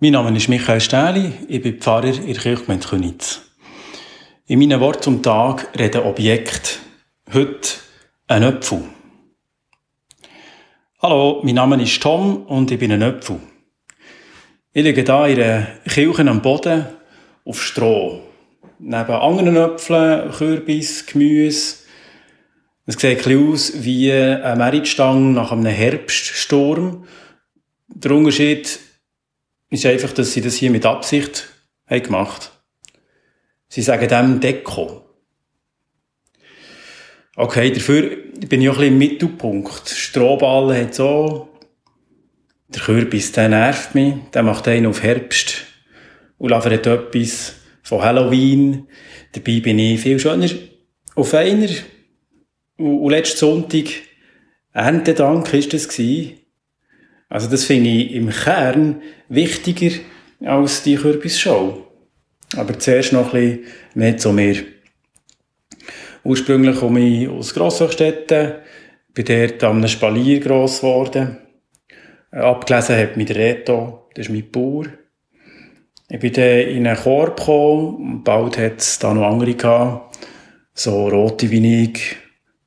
Mein Name ist Michael Stähli, ich bin Pfarrer in der Kirchgemeinde Könitz. In meinen Worten zum Tag reden Objekt. Heute ein Öpfel. Hallo, mein Name ist Tom und ich bin ein Öpfel. Ich liege hier in einer Kirche am Boden auf Stroh. Neben anderen Äpfeln, Kürbis, Gemüse. Es sieht ein aus wie eine Meritstange nach einem Herbststurm. Der Unterschied ist einfach, dass sie das hier mit Absicht haben gemacht Sie sagen dem Deko. Okay, dafür bin ich auch ein bisschen im Mittelpunkt. Strohball hat so, der Kürbis, der nervt mich, der macht einen auf Herbst. Olaf hat etwas von Halloween. Dabei bin ich viel schöner auf einer. Und, letzten Sonntag, Erntedank ist das gewesen. Also das finde ich im Kern wichtiger als die Kürbisshow. Aber zuerst noch ein bisschen mehr zu mir. Ursprünglich komme ich aus Grosshochstetten, bin dort am Spalier gross geworden. Abgelesen hat mich der Reto, das ist mein Bauer. Ich bin dann in einen Korb gekommen und bald hat es da noch andere gehabt. So rote ich,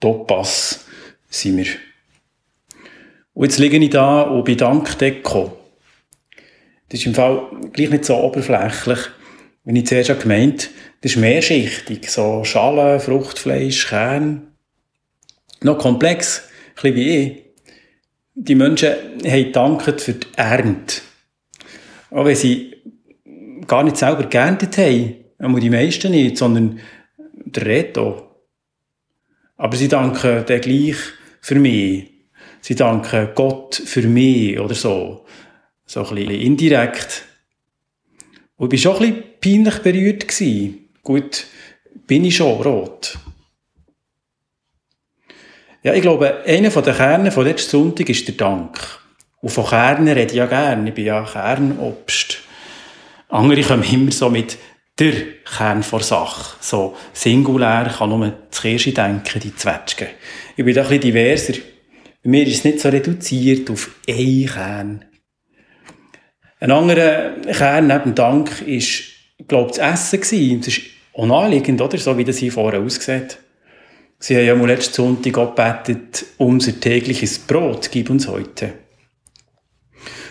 Topaz sind wir. Und jetzt liege ich da und bin Dankdeko. Das ist im Fall gleich nicht so oberflächlich, wie ich zuerst schon gemeint Das ist mehrschichtig. So Schale, Fruchtfleisch, Kern. Noch komplex, ein bisschen wie ich. Die Menschen haben danket für die Ernte. Auch wenn sie gar nicht selber geerntet haben. Aber die meisten nicht, sondern der Reto. Aber sie danken dann gleich für mich sie danken Gott für mich oder so. So ein bisschen indirekt. Und ich war schon ein bisschen peinlich berührt. Gut, bin ich schon rot. Ja, ich glaube, einer der Kerne von letzten Sonntag ist der Dank. Und von Kernen rede ich ja gerne. Ich bin ja Kernobst. Andere kommen immer so mit der Kern vor Sache. So singulär kann nur das Kirsche denken, die Zwetschgen. Ich bin da ein bisschen diverser. Mir ist es nicht so reduziert auf einen Kern. Ein anderer Kern neben Dank ist, glaube ich, das Essen gewesen. Das ist auch naheliegend, oder? So wie das hier vorher aussieht. Sie haben ja mal letzten Sonntag gebetet, unser tägliches Brot gib uns heute.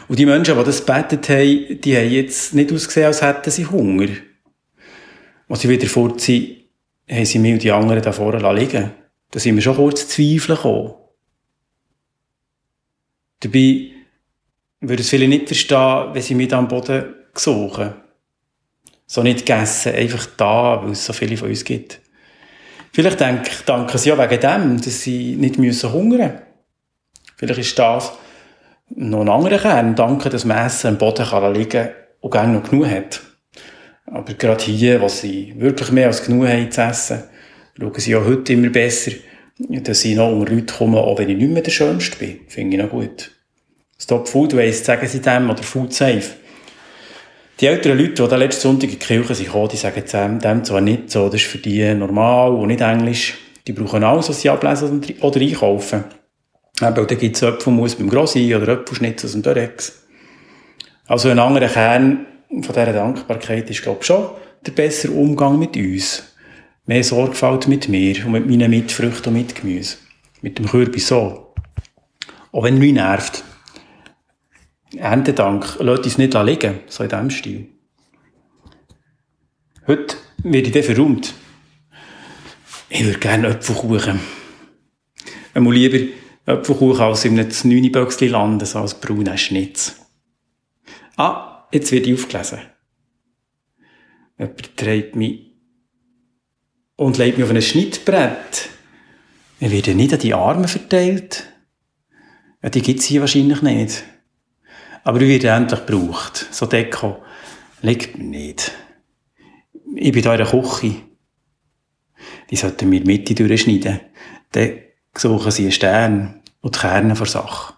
Und die Menschen, die das gebetet haben, die haben jetzt nicht ausgesehen, als hätten sie Hunger. Als sie wieder fort sind, haben sie mich und die anderen da vorne liegen Da sind wir schon kurz zweifeln gekommen. Dabei würde es viele nicht verstehen, wenn sie mich am Boden suchen. So nicht gegessen, einfach da, weil es so viele von uns gibt. Vielleicht denke, danken sie ja wegen dem, dass sie nicht müssen hungern Vielleicht ist das noch ein anderer Kern. Danke, dass man Essen am Boden kann liegen und gerne noch genug hat. Aber gerade hier, wo sie wirklich mehr als genug haben zu essen, schauen sie ja heute immer besser, dass sie noch unter Leute kommen, auch wenn ich nicht mehr der Schönste bin. Finde ich noch gut. Stop Food Waste, sagen sie dem, oder Food Safe. Die älteren Leute, die da letzten Sonntag in die Kirche sind gekommen, die sagen dem zwar nicht so, das ist für die normal und nicht Englisch. Die brauchen alles, was sie ablesen oder einkaufen. Aber dann gibt es Äpfelmus beim Grossi oder Äpfelschnitz aus dem Dörex. Also ein anderer Kern von dieser Dankbarkeit ist, glaube ich, schon der bessere Umgang mit uns. Mehr Sorgfalt mit mir und mit meinen Mitfrüchten und Mitgemüse. Mit dem Kürbis so. Auch wenn mich nervt. Erntedank, lasst uns nicht liegen, so in diesem Stil. Heute werde ich dann verräumt. Ich würde gerne Apfelkuchen. Einmal lieber Apfelkuchen als in einem 9 Böckchen landen, so als brauner Schnitz. Ah, jetzt wird ich aufgelesen. Jemand trägt mich und legt mich auf ein Schnittbrett. Wird ja nicht an die Arme verteilt. Ja, die gibt es hier wahrscheinlich nicht. Aber ich werde endlich gebraucht. So Deko liegt mir nicht. Ich bin hier in der Küche. Die sollten wir Mitte durchschneiden. Dann suchen sie einen Stern und die Kerne vor Sache.